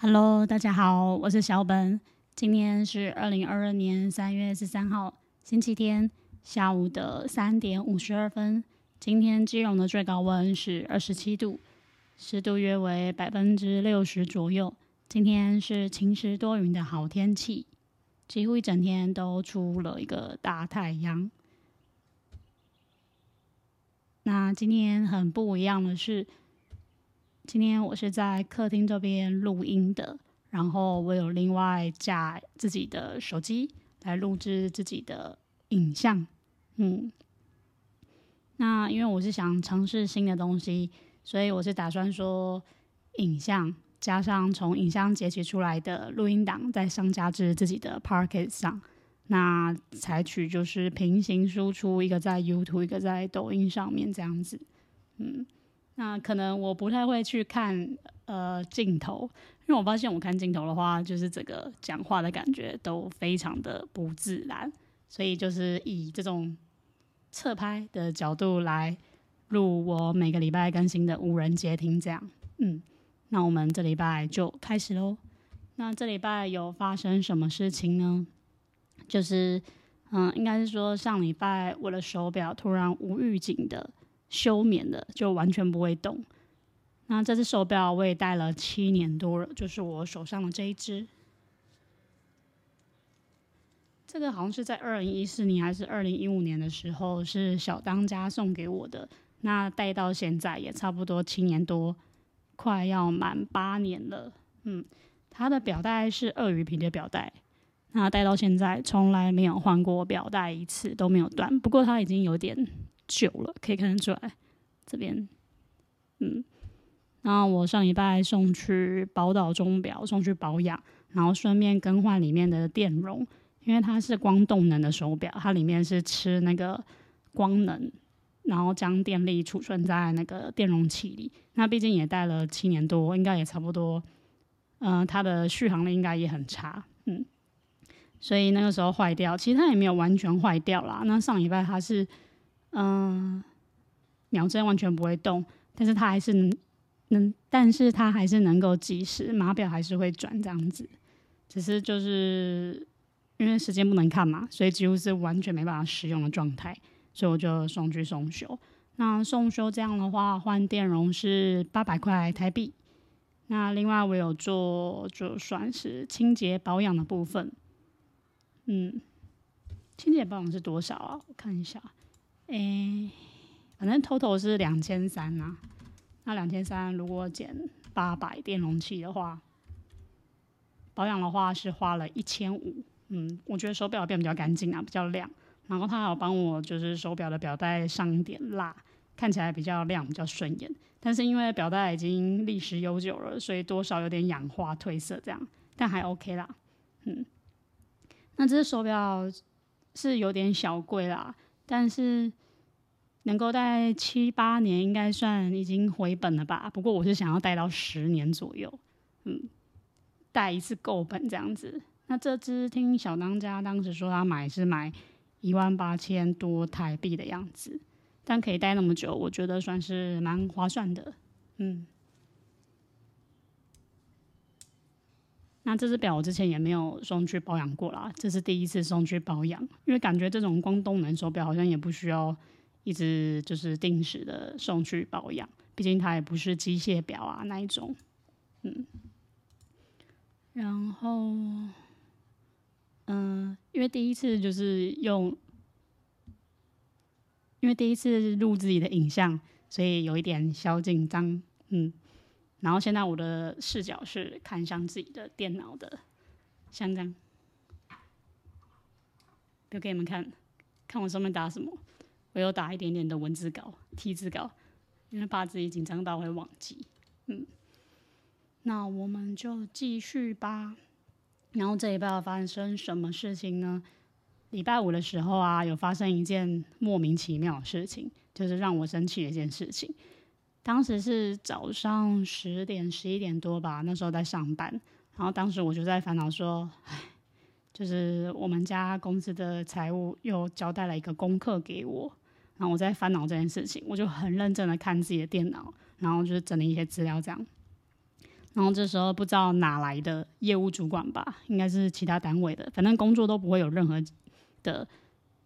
Hello，大家好，我是小本。今天是二零二二年三月十三号，星期天下午的三点五十二分。今天基隆的最高温是二十七度，湿度约为百分之六十左右。今天是晴时多云的好天气，几乎一整天都出了一个大太阳。那今天很不一样的是。今天我是在客厅这边录音的，然后我有另外架自己的手机来录制自己的影像。嗯，那因为我是想尝试新的东西，所以我是打算说影像加上从影像截取出来的录音档，再上架至自己的 Pocket 上。那采取就是平行输出，一个在 YouTube，一个在抖音上面这样子。嗯。那可能我不太会去看呃镜头，因为我发现我看镜头的话，就是整个讲话的感觉都非常的不自然，所以就是以这种侧拍的角度来录我每个礼拜更新的无人接听这样。嗯，那我们这礼拜就开始喽。那这礼拜有发生什么事情呢？就是嗯，应该是说上礼拜我的手表突然无预警的。休眠的就完全不会动。那这只手表我也戴了七年多了，就是我手上的这一只。这个好像是在二零一四年还是二零一五年的时候，是小当家送给我的。那戴到现在也差不多七年多，快要满八年了。嗯，它的表带是鳄鱼皮的表带，那戴到现在从来没有换过表带一次都没有断。不过它已经有点。久了，可以看得出来，这边，嗯，然后我上礼拜送去宝岛钟表送去保养，然后顺便更换里面的电容，因为它是光动能的手表，它里面是吃那个光能，然后将电力储存在那个电容器里。那毕竟也戴了七年多，应该也差不多，嗯，它的续航力应该也很差，嗯，所以那个时候坏掉，其实它也没有完全坏掉啦。那上礼拜它是。嗯，秒针完全不会动，但是它还是能，能，但是它还是能够计时，码表还是会转这样子，只是就是因为时间不能看嘛，所以几乎是完全没办法使用的状态，所以我就送去送修。那送修这样的话，换电容是八百块台币。那另外我有做，就算是清洁保养的部分。嗯，清洁保养是多少啊？我看一下。诶，反正 total 是两千三呐。那两千三如果减八百电容器的话，保养的话是花了一千五。嗯，我觉得手表变比较干净啊，比较亮。然后他还有帮我就是手表的表带上一点蜡，看起来比较亮，比较顺眼。但是因为表带已经历史悠久了，所以多少有点氧化褪色这样，但还 OK 啦。嗯，那这只手表是有点小贵啦。但是能够戴七八年，应该算已经回本了吧？不过我是想要戴到十年左右，嗯，戴一次够本这样子。那这只听小当家当时说他买是买一万八千多台币的样子，但可以戴那么久，我觉得算是蛮划算的，嗯。那这只表我之前也没有送去保养过啦，这是第一次送去保养，因为感觉这种光动能手表好像也不需要一直就是定时的送去保养，毕竟它也不是机械表啊那一种，嗯。然后，嗯，因为第一次就是用，因为第一次录自己的影像，所以有一点小紧张，嗯。然后现在我的视角是看向自己的电脑的，像这样，就给你们看，看我上面打什么。我有打一点点的文字稿、T 字稿，因为怕自己紧张到会忘记。嗯，那我们就继续吧。然后这一拜发生什么事情呢？礼拜五的时候啊，有发生一件莫名其妙的事情，就是让我生气的一件事情。当时是早上十点十一点多吧，那时候在上班，然后当时我就在烦恼说，唉，就是我们家公司的财务又交代了一个功课给我，然后我在烦恼这件事情，我就很认真的看自己的电脑，然后就是整理一些资料这样，然后这时候不知道哪来的业务主管吧，应该是其他单位的，反正工作都不会有任何的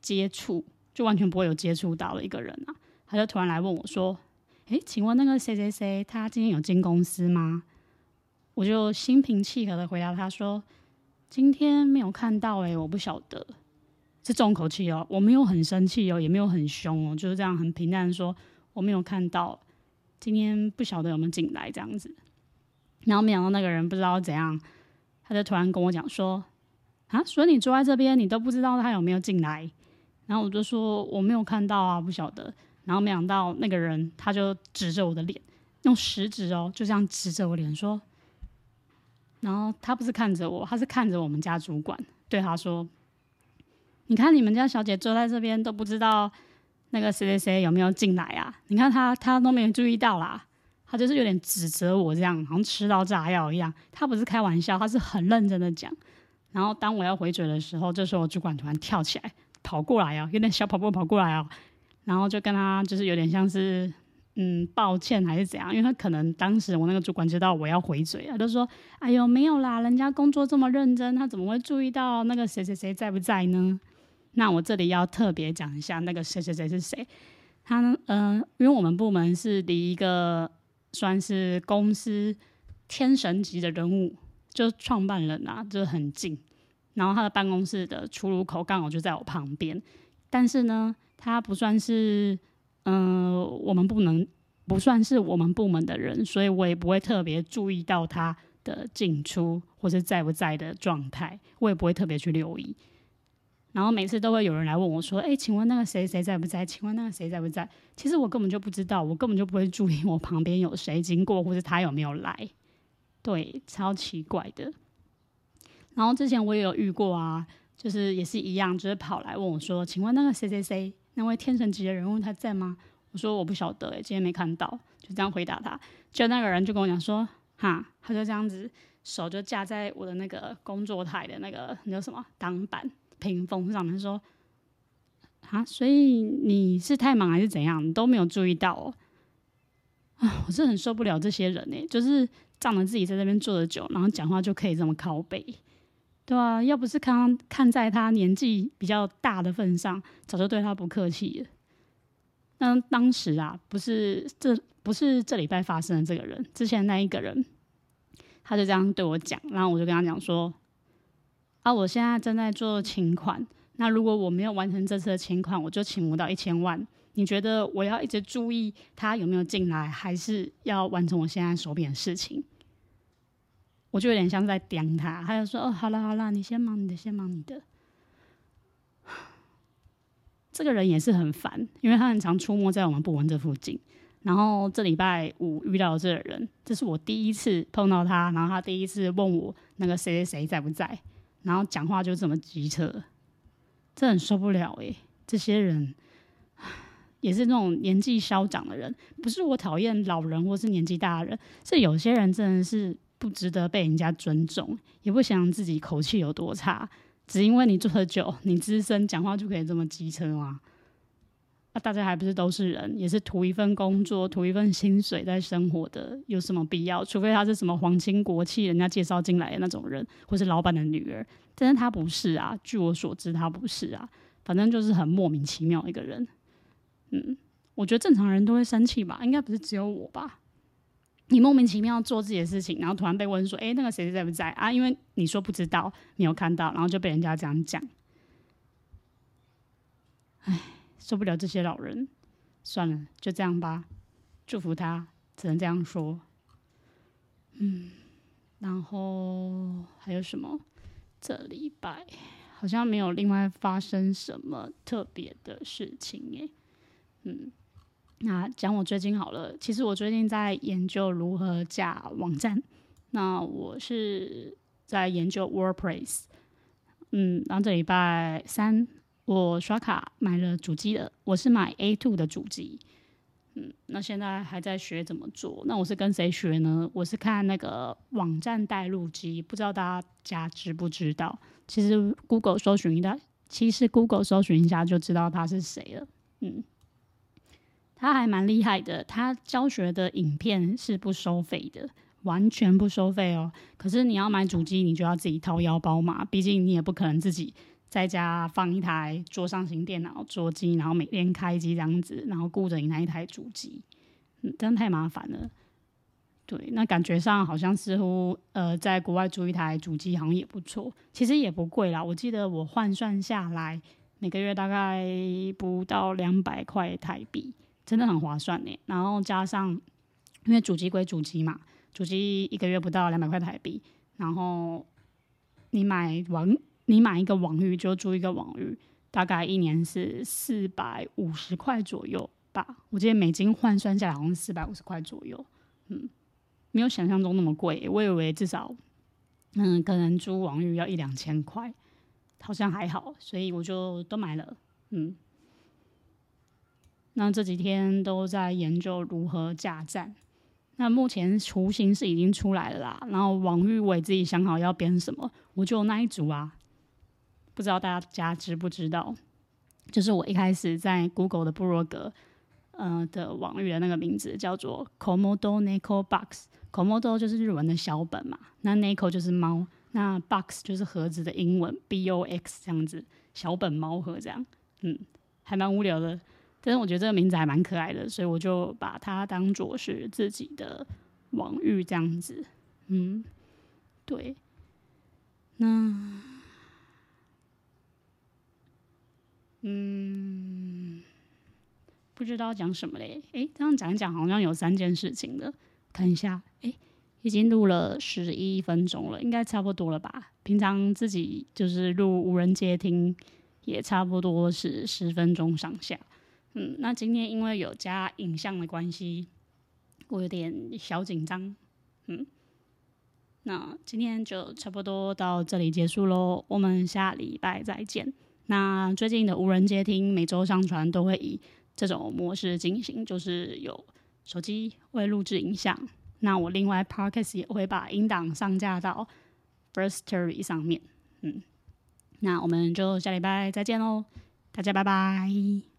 接触，就完全不会有接触到的一个人啊。他就突然来问我说：“诶，请问那个谁谁谁，他今天有进公司吗？”我就心平气和的回答他说：“今天没有看到，哎，我不晓得。”是重口气哦，我没有很生气哦，也没有很凶哦，就是这样很平淡的说我没有看到，今天不晓得有没有进来这样子。然后没想到那个人不知道怎样，他就突然跟我讲说：“啊，所以你坐在这边，你都不知道他有没有进来？”然后我就说我没有看到啊，不晓得。然后没想到那个人他就指着我的脸，用食指哦，就这样指着我脸说。然后他不是看着我，他是看着我们家主管，对他说：“你看你们家小姐坐在这边都不知道那个谁谁谁有没有进来啊？你看他他都没有注意到啦。”他就是有点指责我这样，好像吃到炸药一样。他不是开玩笑，他是很认真的讲。然后当我要回嘴的时候，这时候主管突然跳起来跑过来啊，有点小跑步跑过来啊，然后就跟他就是有点像是嗯抱歉还是怎样，因为他可能当时我那个主管知道我要回嘴啊，就说：“哎呦没有啦，人家工作这么认真，他怎么会注意到那个谁谁谁在不在呢？”那我这里要特别讲一下那个谁谁谁是谁。他嗯，因为我们部门是离一个。算是公司天神级的人物，就是创办人啊，就是很近。然后他的办公室的出入口刚好就在我旁边，但是呢，他不算是嗯，我们不能不算是我们部门的人，所以我也不会特别注意到他的进出或是在不在的状态，我也不会特别去留意。然后每次都会有人来问我说：“哎，请问那个谁谁在不在？请问那个谁在不在？”其实我根本就不知道，我根本就不会注意我旁边有谁经过，或者他有没有来。对，超奇怪的。然后之前我也有遇过啊，就是也是一样，就是跑来问我说：“请问那个谁谁谁，那位天神级的人物他在吗？”我说：“我不晓得，哎，今天没看到。”就这样回答他。就那个人就跟我讲说：“哈，他就这样子，手就架在我的那个工作台的那个那叫什么挡板。”屏风上面说：“啊，所以你是太忙还是怎样？你都没有注意到哦。啊，我是很受不了这些人呢，就是仗着自己在这边坐的久，然后讲话就可以这么靠背，对啊，要不是看看在他年纪比较大的份上，早就对他不客气了。那当时啊，不是这不是这礼拜发生的这个人，之前那一个人，他就这样对我讲，然后我就跟他讲说。”啊，我现在正在做请款。那如果我没有完成这次的请款，我就请不到一千万。你觉得我要一直注意他有没有进来，还是要完成我现在手边的事情？我就有点像在刁他。他就说：“哦，好了好了，你先忙你的，先忙你的。”这个人也是很烦，因为他很常出没在我们部门这附近。然后这礼拜五遇到这个人，这是我第一次碰到他。然后他第一次问我那个谁谁谁在不在。然后讲话就这么机车，这很受不了诶。这些人也是那种年纪稍长的人，不是我讨厌老人或是年纪大的人，是有些人真的是不值得被人家尊重，也不想自己口气有多差，只因为你做的久，你资深，讲话就可以这么机车吗？那大家还不是都是人，也是图一份工作，图一份薪水在生活的，有什么必要？除非他是什么皇亲国戚，人家介绍进来的那种人，或是老板的女儿，但是他不是啊。据我所知，他不是啊。反正就是很莫名其妙一个人。嗯，我觉得正常人都会生气吧，应该不是只有我吧？你莫名其妙做自己的事情，然后突然被问说：“哎，那个谁谁在不在啊？”因为你说不知道，没有看到，然后就被人家这样讲。唉。受不了这些老人，算了，就这样吧。祝福他，只能这样说。嗯，然后还有什么？这礼拜好像没有另外发生什么特别的事情耶。嗯，那讲我最近好了。其实我最近在研究如何架网站。那我是在研究 WordPress。嗯，然后这礼拜三。我刷卡买了主机了，我是买 A two 的主机，嗯，那现在还在学怎么做。那我是跟谁学呢？我是看那个网站带路机，不知道大家知不知道？其实 Google 搜寻一下，其实 Google 搜寻一下就知道他是谁了。嗯，他还蛮厉害的，他教学的影片是不收费的，完全不收费哦。可是你要买主机，你就要自己掏腰包嘛，毕竟你也不可能自己在家放一台桌上型电脑桌机，然后每天开机这样子，然后顾着你那一台主机，嗯，这样太麻烦了。对，那感觉上好像似乎呃，在国外租一台主机好像也不错，其实也不贵啦。我记得我换算下来，每个月大概不到两百块台币，真的很划算呢。然后加上，因为主机归主机嘛，主机一个月不到两百块台币，然后你买网，你买一个网域就租一个网域，大概一年是四百五十块左右吧。我记得美金换算下来好像四百五十块左右，嗯。没有想象中那么贵，我以为至少，嗯，可能租网域要一两千块，好像还好，所以我就都买了，嗯。那这几天都在研究如何架站，那目前雏形是已经出来了啦，然后网域我也自己想好要编什么，我就那一组啊，不知道大家知不知道，就是我一开始在 Google 的部落格，呃的网域的那个名字叫做 Komodo Neko Box。Komodo 就是日文的小本嘛，那 Neko 就是猫，那 Box 就是盒子的英文 B O X 这样子，小本猫盒这样，嗯，还蛮无聊的，但是我觉得这个名字还蛮可爱的，所以我就把它当做是自己的网域这样子，嗯，对，那，嗯，不知道讲什么嘞，诶，这样讲一讲好像有三件事情的。看一下，哎，已经录了十一分钟了，应该差不多了吧？平常自己就是录无人接听，也差不多是十分钟上下。嗯，那今天因为有加影像的关系，我有点小紧张。嗯，那今天就差不多到这里结束喽，我们下礼拜再见。那最近的无人接听每周上传都会以这种模式进行，就是有。手机会录制影像，那我另外 podcast 也会把音档上架到 Firstory 上面。嗯，那我们就下礼拜再见喽，大家拜拜。